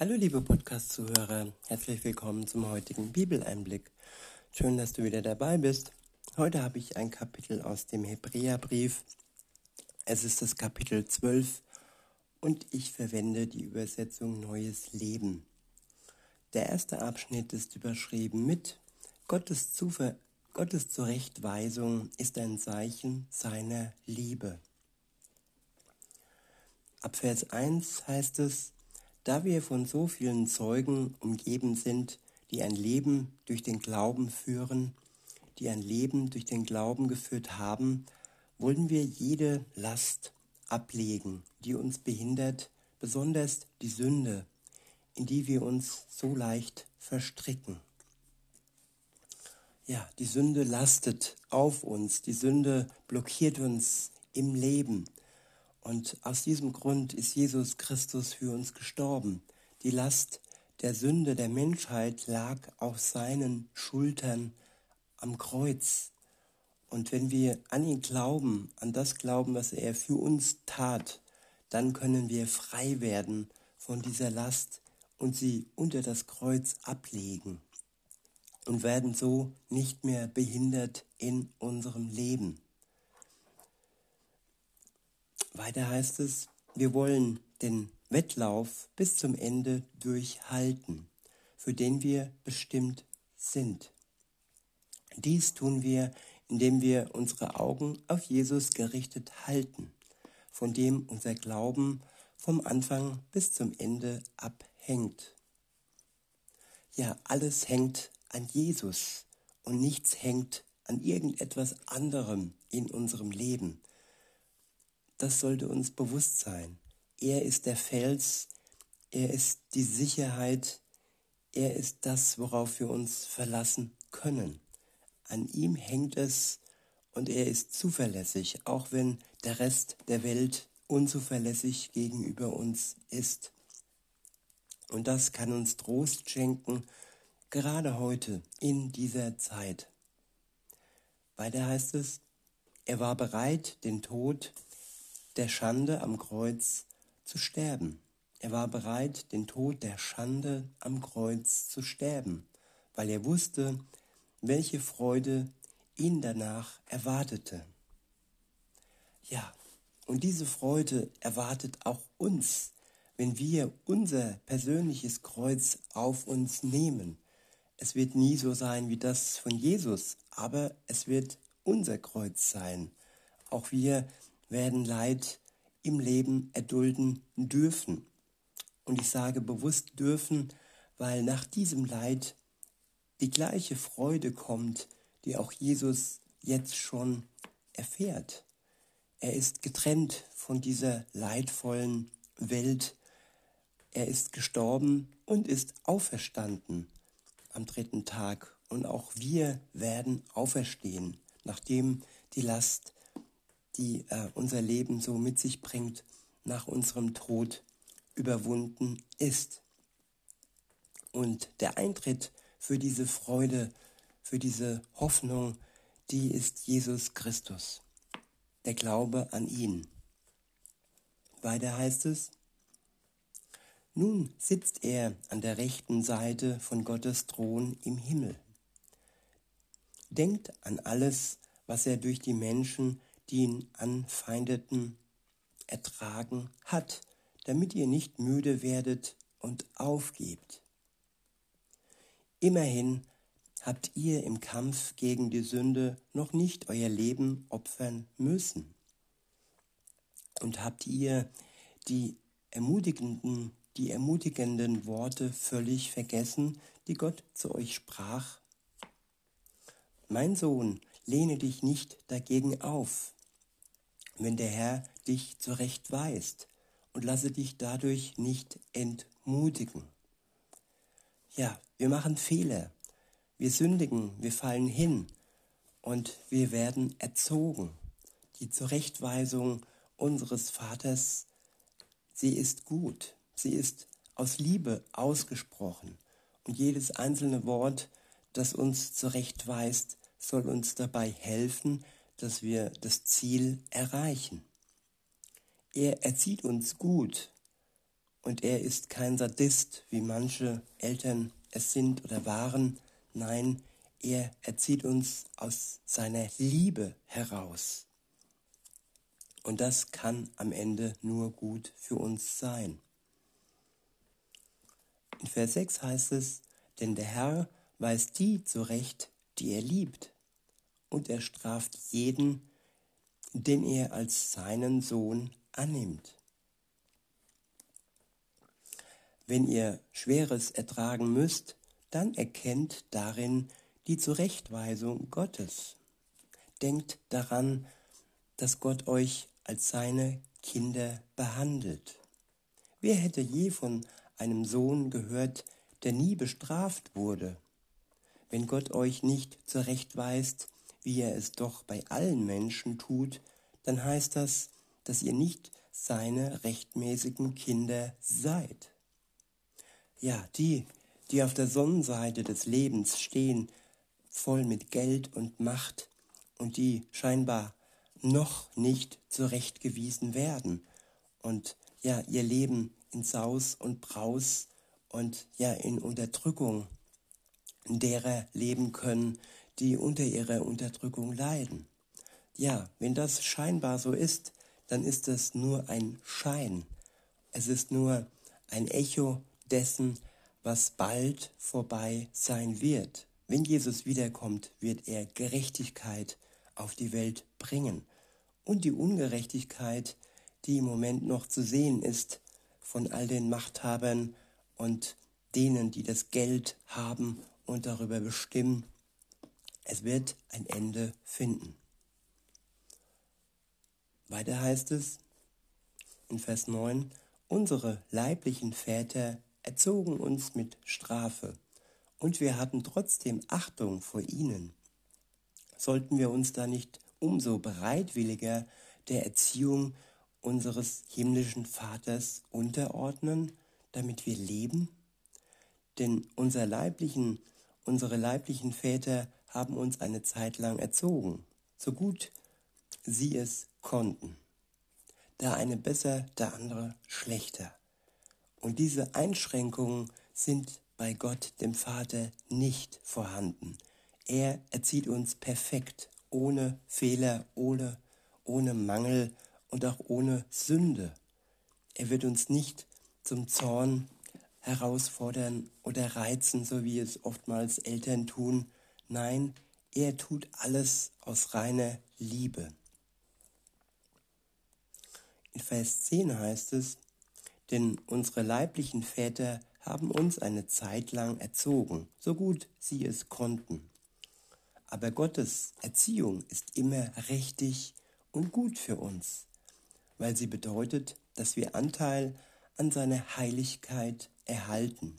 Hallo liebe Podcast-Zuhörer, herzlich willkommen zum heutigen Bibeleinblick. Schön, dass du wieder dabei bist. Heute habe ich ein Kapitel aus dem Hebräerbrief. Es ist das Kapitel 12 und ich verwende die Übersetzung Neues Leben. Der erste Abschnitt ist überschrieben mit Gottes, Zuver Gottes Zurechtweisung ist ein Zeichen seiner Liebe. Ab Vers 1 heißt es, da wir von so vielen Zeugen umgeben sind, die ein Leben durch den Glauben führen, die ein Leben durch den Glauben geführt haben, wollen wir jede Last ablegen, die uns behindert, besonders die Sünde, in die wir uns so leicht verstricken. Ja, die Sünde lastet auf uns, die Sünde blockiert uns im Leben. Und aus diesem Grund ist Jesus Christus für uns gestorben. Die Last der Sünde der Menschheit lag auf seinen Schultern am Kreuz. Und wenn wir an ihn glauben, an das glauben, was er für uns tat, dann können wir frei werden von dieser Last und sie unter das Kreuz ablegen und werden so nicht mehr behindert in unserem Leben. Weiter heißt es, wir wollen den Wettlauf bis zum Ende durchhalten, für den wir bestimmt sind. Dies tun wir, indem wir unsere Augen auf Jesus gerichtet halten, von dem unser Glauben vom Anfang bis zum Ende abhängt. Ja, alles hängt an Jesus und nichts hängt an irgendetwas anderem in unserem Leben. Das sollte uns bewusst sein. Er ist der Fels, er ist die Sicherheit, er ist das, worauf wir uns verlassen können. An ihm hängt es und er ist zuverlässig, auch wenn der Rest der Welt unzuverlässig gegenüber uns ist. Und das kann uns Trost schenken, gerade heute, in dieser Zeit. Weiter heißt es, er war bereit, den Tod der Schande am Kreuz zu sterben. Er war bereit, den Tod der Schande am Kreuz zu sterben, weil er wusste, welche Freude ihn danach erwartete. Ja, und diese Freude erwartet auch uns, wenn wir unser persönliches Kreuz auf uns nehmen. Es wird nie so sein wie das von Jesus, aber es wird unser Kreuz sein. Auch wir werden Leid im Leben erdulden dürfen. Und ich sage bewusst dürfen, weil nach diesem Leid die gleiche Freude kommt, die auch Jesus jetzt schon erfährt. Er ist getrennt von dieser leidvollen Welt. Er ist gestorben und ist auferstanden am dritten Tag. Und auch wir werden auferstehen, nachdem die Last die äh, unser Leben so mit sich bringt, nach unserem Tod überwunden ist. Und der Eintritt für diese Freude, für diese Hoffnung, die ist Jesus Christus, der Glaube an ihn. Weiter heißt es, nun sitzt er an der rechten Seite von Gottes Thron im Himmel. Denkt an alles, was er durch die Menschen die ihn anfeindeten, ertragen hat, damit ihr nicht müde werdet und aufgebt. Immerhin habt ihr im Kampf gegen die Sünde noch nicht euer Leben opfern müssen. Und habt ihr die ermutigenden, die ermutigenden Worte völlig vergessen, die Gott zu euch sprach? Mein Sohn, lehne dich nicht dagegen auf, wenn der Herr dich zurechtweist und lasse dich dadurch nicht entmutigen. Ja, wir machen Fehler, wir sündigen, wir fallen hin und wir werden erzogen. Die Zurechtweisung unseres Vaters, sie ist gut, sie ist aus Liebe ausgesprochen und jedes einzelne Wort, das uns zurechtweist, soll uns dabei helfen, dass wir das Ziel erreichen. Er erzieht uns gut Und er ist kein Sadist, wie manche Eltern es sind oder waren. Nein, er erzieht uns aus seiner Liebe heraus. Und das kann am Ende nur gut für uns sein. In Vers 6 heißt es, denn der Herr weiß die zurecht, die er liebt, und er straft jeden, den er als seinen Sohn annimmt. Wenn ihr Schweres ertragen müsst, dann erkennt darin die Zurechtweisung Gottes. Denkt daran, dass Gott euch als seine Kinder behandelt. Wer hätte je von einem Sohn gehört, der nie bestraft wurde? Wenn Gott euch nicht zurechtweist, wie er es doch bei allen Menschen tut, dann heißt das, dass ihr nicht seine rechtmäßigen Kinder seid. Ja, die, die auf der Sonnenseite des Lebens stehen, voll mit Geld und Macht und die scheinbar noch nicht zurechtgewiesen werden und ja ihr Leben in Saus und Braus und ja in Unterdrückung derer leben können, die unter ihrer Unterdrückung leiden. Ja, wenn das scheinbar so ist, dann ist es nur ein Schein. Es ist nur ein Echo dessen, was bald vorbei sein wird. Wenn Jesus wiederkommt, wird er Gerechtigkeit auf die Welt bringen. Und die Ungerechtigkeit, die im Moment noch zu sehen ist von all den Machthabern und denen, die das Geld haben und darüber bestimmen, es wird ein Ende finden. Weiter heißt es in Vers 9, unsere leiblichen Väter erzogen uns mit Strafe, und wir hatten trotzdem Achtung vor ihnen. Sollten wir uns da nicht umso bereitwilliger der Erziehung unseres himmlischen Vaters unterordnen, damit wir leben? Denn unser leiblichen, unsere leiblichen Väter haben uns eine Zeit lang erzogen, so gut sie es konnten. Der eine besser, der andere schlechter. Und diese Einschränkungen sind bei Gott, dem Vater, nicht vorhanden. Er erzieht uns perfekt, ohne Fehler, ohne, ohne Mangel und auch ohne Sünde. Er wird uns nicht zum Zorn herausfordern oder reizen, so wie es oftmals Eltern tun, Nein, er tut alles aus reiner Liebe. In Vers 10 heißt es, denn unsere leiblichen Väter haben uns eine Zeit lang erzogen, so gut sie es konnten. Aber Gottes Erziehung ist immer richtig und gut für uns, weil sie bedeutet, dass wir Anteil an seiner Heiligkeit erhalten.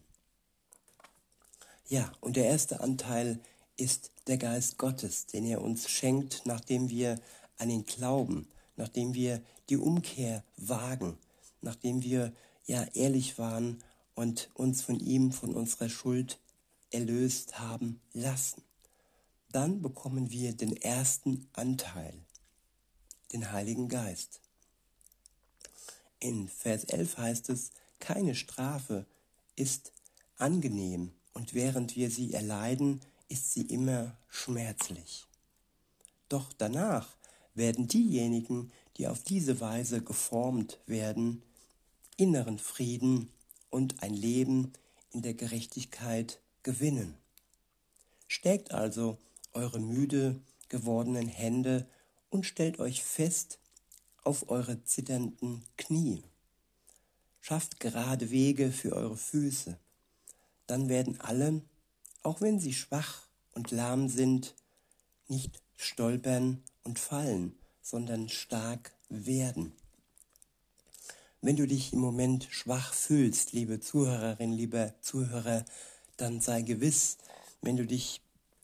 Ja, und der erste Anteil ist, der Geist Gottes, den er uns schenkt, nachdem wir an ihn glauben, nachdem wir die Umkehr wagen, nachdem wir ja ehrlich waren und uns von ihm, von unserer Schuld erlöst haben lassen. Dann bekommen wir den ersten Anteil, den Heiligen Geist. In Vers 11 heißt es, keine Strafe ist angenehm und während wir sie erleiden, ist sie immer schmerzlich. Doch danach werden diejenigen, die auf diese Weise geformt werden, inneren Frieden und ein Leben in der Gerechtigkeit gewinnen. Stärkt also eure müde gewordenen Hände und stellt euch fest auf eure zitternden Knie. Schafft gerade Wege für eure Füße. Dann werden alle, auch wenn sie schwach und lahm sind, nicht stolpern und fallen, sondern stark werden. Wenn du dich im Moment schwach fühlst, liebe Zuhörerin, lieber Zuhörer, dann sei gewiss, wenn du dich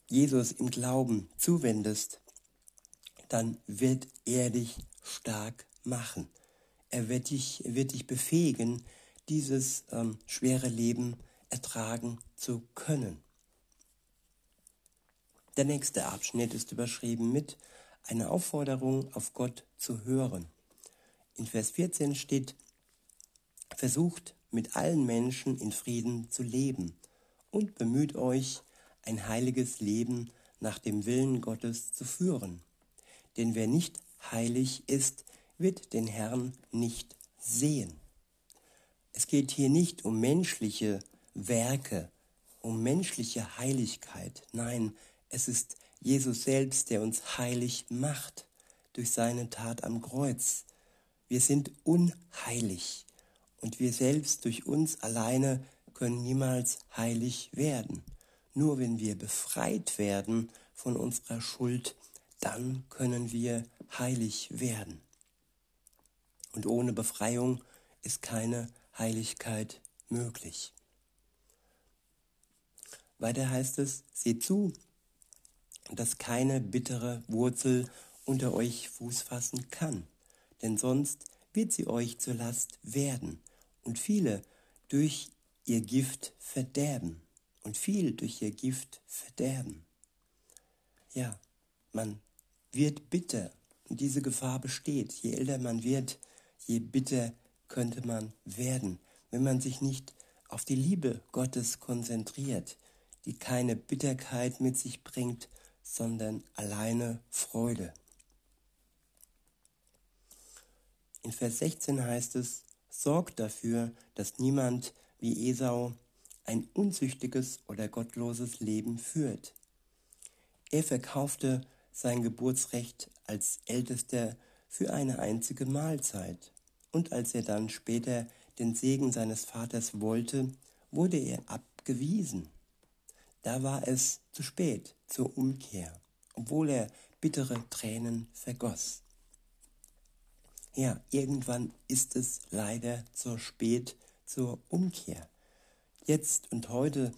Jesus im Glauben zuwendest, dann wird er dich stark machen. Er wird dich, wird dich befähigen, dieses ähm, schwere Leben ertragen zu können. Der nächste Abschnitt ist überschrieben mit einer Aufforderung auf Gott zu hören. In Vers 14 steht, versucht mit allen Menschen in Frieden zu leben und bemüht euch, ein heiliges Leben nach dem Willen Gottes zu führen. Denn wer nicht heilig ist, wird den Herrn nicht sehen. Es geht hier nicht um menschliche Werke, um menschliche Heiligkeit. Nein, es ist Jesus selbst, der uns heilig macht durch seine Tat am Kreuz. Wir sind unheilig und wir selbst durch uns alleine können niemals heilig werden. Nur wenn wir befreit werden von unserer Schuld, dann können wir heilig werden. Und ohne Befreiung ist keine Heiligkeit möglich. Weiter heißt es, seht zu, dass keine bittere Wurzel unter euch Fuß fassen kann, denn sonst wird sie euch zur Last werden und viele durch ihr Gift verderben und viel durch ihr Gift verderben. Ja, man wird bitter und diese Gefahr besteht. Je älter man wird, je bitter könnte man werden, wenn man sich nicht auf die Liebe Gottes konzentriert, die keine Bitterkeit mit sich bringt, sondern alleine Freude. In Vers 16 heißt es, sorgt dafür, dass niemand wie Esau ein unzüchtiges oder gottloses Leben führt. Er verkaufte sein Geburtsrecht als Ältester für eine einzige Mahlzeit, und als er dann später den Segen seines Vaters wollte, wurde er abgewiesen. Da war es zu spät zur Umkehr, obwohl er bittere Tränen vergoss. Ja, irgendwann ist es leider zu spät zur Umkehr. Jetzt und heute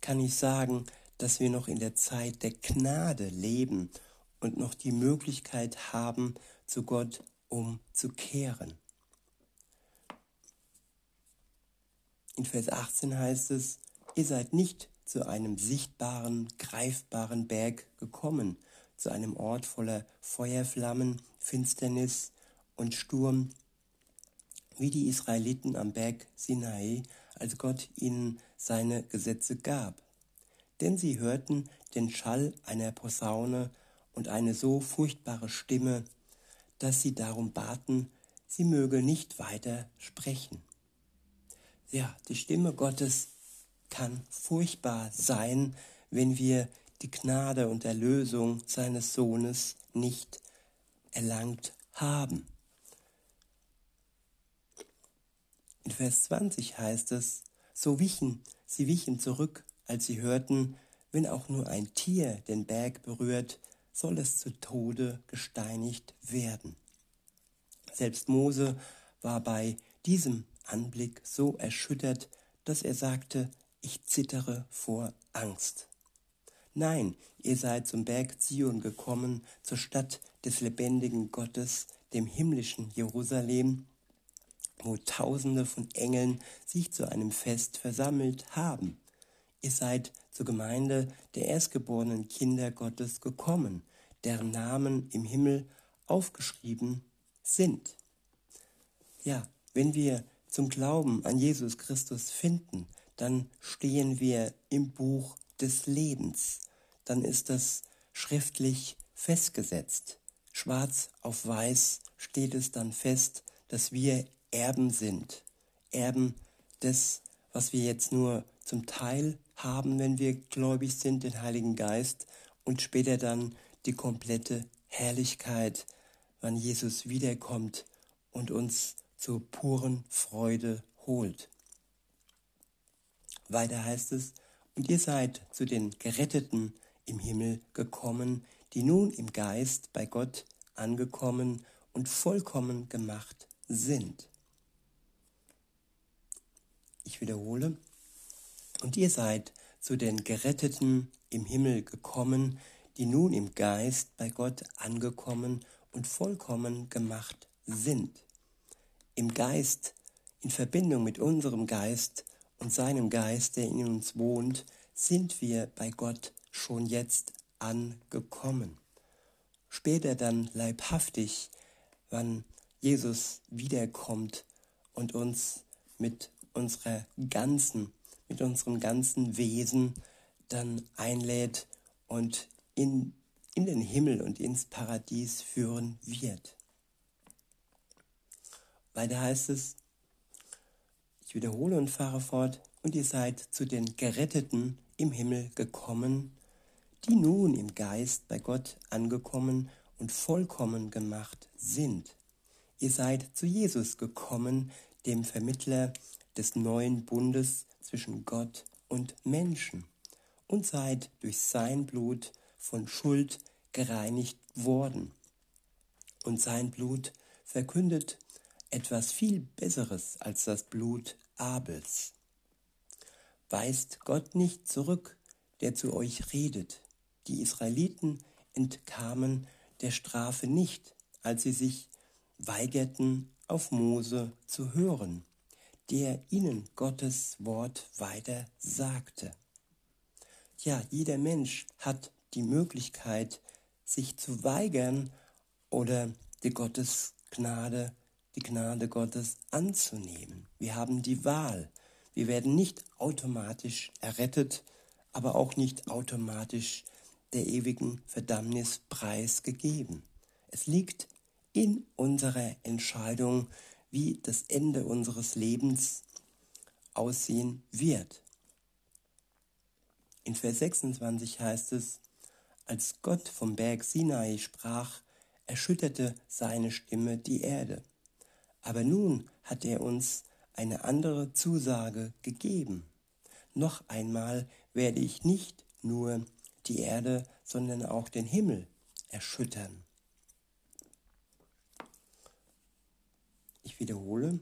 kann ich sagen, dass wir noch in der Zeit der Gnade leben und noch die Möglichkeit haben, zu Gott umzukehren. In Vers 18 heißt es, ihr seid nicht zu einem sichtbaren, greifbaren Berg gekommen, zu einem Ort voller Feuerflammen, Finsternis und Sturm, wie die Israeliten am Berg Sinai, als Gott ihnen seine Gesetze gab. Denn sie hörten den Schall einer Posaune und eine so furchtbare Stimme, dass sie darum baten, sie möge nicht weiter sprechen. Ja, die Stimme Gottes kann furchtbar sein, wenn wir die Gnade und Erlösung seines Sohnes nicht erlangt haben. In Vers 20 heißt es, so wichen, sie wichen zurück, als sie hörten, wenn auch nur ein Tier den Berg berührt, soll es zu Tode gesteinigt werden. Selbst Mose war bei diesem Anblick so erschüttert, dass er sagte, ich zittere vor Angst. Nein, ihr seid zum Berg Zion gekommen, zur Stadt des lebendigen Gottes, dem himmlischen Jerusalem, wo Tausende von Engeln sich zu einem Fest versammelt haben. Ihr seid zur Gemeinde der erstgeborenen Kinder Gottes gekommen, deren Namen im Himmel aufgeschrieben sind. Ja, wenn wir zum Glauben an Jesus Christus finden, dann stehen wir im Buch des Lebens. Dann ist das schriftlich festgesetzt. Schwarz auf weiß steht es dann fest, dass wir Erben sind. Erben des, was wir jetzt nur zum Teil haben, wenn wir gläubig sind, den Heiligen Geist und später dann die komplette Herrlichkeit, wann Jesus wiederkommt und uns zur puren Freude holt. Weiter heißt es, und ihr seid zu den Geretteten im Himmel gekommen, die nun im Geist bei Gott angekommen und vollkommen gemacht sind. Ich wiederhole. Und ihr seid zu den Geretteten im Himmel gekommen, die nun im Geist bei Gott angekommen und vollkommen gemacht sind. Im Geist, in Verbindung mit unserem Geist und seinem Geist, der in uns wohnt, sind wir bei Gott schon jetzt angekommen. Später dann leibhaftig, wann Jesus wiederkommt und uns mit unserer ganzen, mit unserem ganzen Wesen dann einlädt und in, in den Himmel und ins Paradies führen wird. Weiter heißt es, ich wiederhole und fahre fort, und ihr seid zu den Geretteten im Himmel gekommen, die nun im Geist bei Gott angekommen und vollkommen gemacht sind. Ihr seid zu Jesus gekommen, dem Vermittler des neuen Bundes zwischen Gott und Menschen, und seid durch sein Blut von Schuld gereinigt worden. Und sein Blut verkündet etwas viel Besseres als das Blut Abels. Weist Gott nicht zurück, der zu euch redet. Die Israeliten entkamen der Strafe nicht, als sie sich weigerten, auf Mose zu hören, der ihnen Gottes Wort weiter sagte. Ja, jeder Mensch hat die Möglichkeit, sich zu weigern oder die Gottes Gnade, die Gnade Gottes anzunehmen. Wir haben die Wahl. Wir werden nicht automatisch errettet, aber auch nicht automatisch der ewigen Verdammnis preisgegeben. Es liegt in unserer Entscheidung, wie das Ende unseres Lebens aussehen wird. In Vers 26 heißt es, als Gott vom Berg Sinai sprach, erschütterte seine Stimme die Erde. Aber nun hat er uns eine andere Zusage gegeben. Noch einmal werde ich nicht nur die Erde, sondern auch den Himmel erschüttern. Ich wiederhole.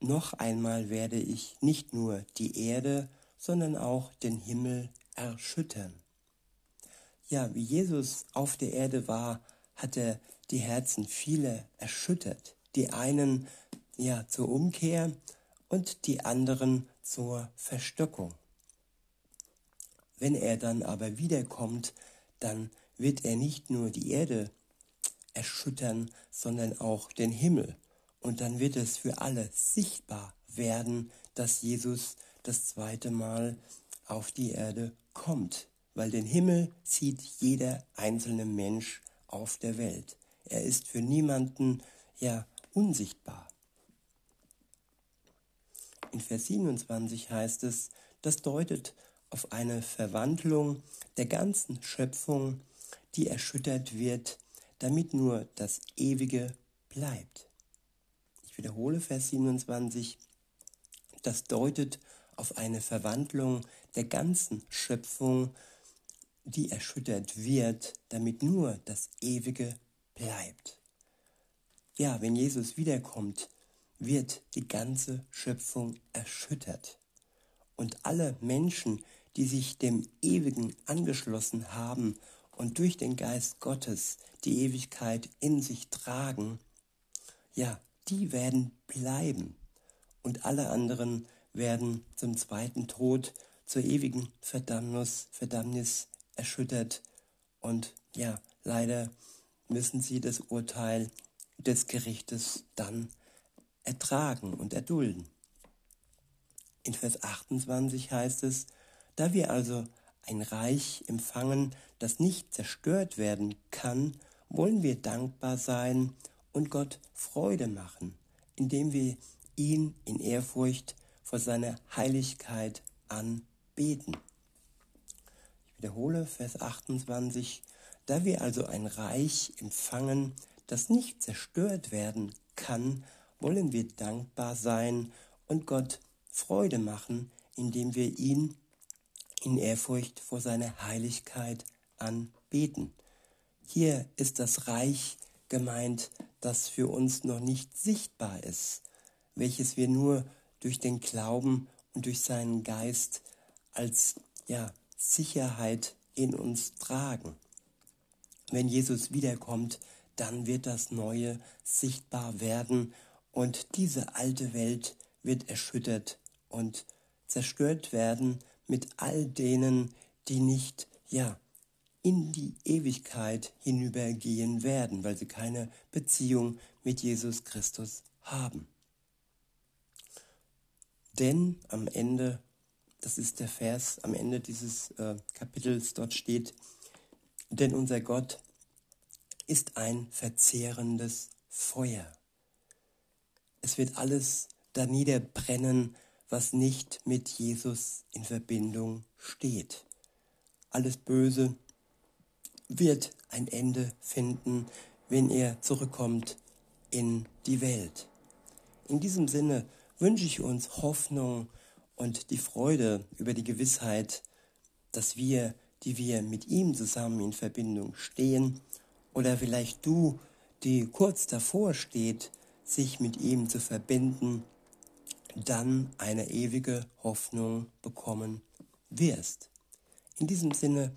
Noch einmal werde ich nicht nur die Erde, sondern auch den Himmel erschüttern. Ja, wie Jesus auf der Erde war, hat er die Herzen vieler erschüttert. Die einen ja zur Umkehr und die anderen zur Verstockung. Wenn er dann aber wiederkommt, dann wird er nicht nur die Erde erschüttern, sondern auch den Himmel. Und dann wird es für alle sichtbar werden, dass Jesus das zweite Mal auf die Erde kommt, weil den Himmel sieht jeder einzelne Mensch auf der Welt. Er ist für niemanden ja unsichtbar. In Vers 27 heißt es, das deutet auf eine Verwandlung der ganzen Schöpfung, die erschüttert wird, damit nur das Ewige bleibt. Ich wiederhole Vers 27, das deutet auf eine Verwandlung der ganzen Schöpfung, die erschüttert wird, damit nur das Ewige bleibt. Ja, wenn Jesus wiederkommt, wird die ganze Schöpfung erschüttert. Und alle Menschen, die sich dem Ewigen angeschlossen haben und durch den Geist Gottes die Ewigkeit in sich tragen, ja, die werden bleiben. Und alle anderen werden zum zweiten Tod, zur ewigen Verdammnis, Verdammnis erschüttert. Und ja, leider müssen sie das Urteil des Gerichtes dann ertragen und erdulden. In Vers 28 heißt es, da wir also ein Reich empfangen, das nicht zerstört werden kann, wollen wir dankbar sein und Gott Freude machen, indem wir ihn in Ehrfurcht vor seiner Heiligkeit anbeten. Wiederhole Vers 28, da wir also ein Reich empfangen, das nicht zerstört werden kann, wollen wir dankbar sein und Gott Freude machen, indem wir ihn in Ehrfurcht vor seiner Heiligkeit anbeten. Hier ist das Reich gemeint, das für uns noch nicht sichtbar ist, welches wir nur durch den Glauben und durch seinen Geist als ja, Sicherheit in uns tragen. Wenn Jesus wiederkommt, dann wird das Neue sichtbar werden und diese alte Welt wird erschüttert und zerstört werden mit all denen, die nicht, ja, in die Ewigkeit hinübergehen werden, weil sie keine Beziehung mit Jesus Christus haben. Denn am Ende, das ist der Vers am Ende dieses äh, Kapitels, dort steht, denn unser Gott ist ein verzehrendes Feuer. Es wird alles da niederbrennen, was nicht mit Jesus in Verbindung steht. Alles Böse wird ein Ende finden, wenn er zurückkommt in die Welt. In diesem Sinne wünsche ich uns Hoffnung und die Freude über die Gewissheit, dass wir, die wir mit ihm zusammen in Verbindung stehen, oder vielleicht du, die kurz davor steht, sich mit ihm zu verbinden, dann eine ewige Hoffnung bekommen wirst. In diesem Sinne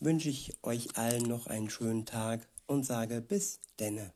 wünsche ich euch allen noch einen schönen Tag und sage bis denne.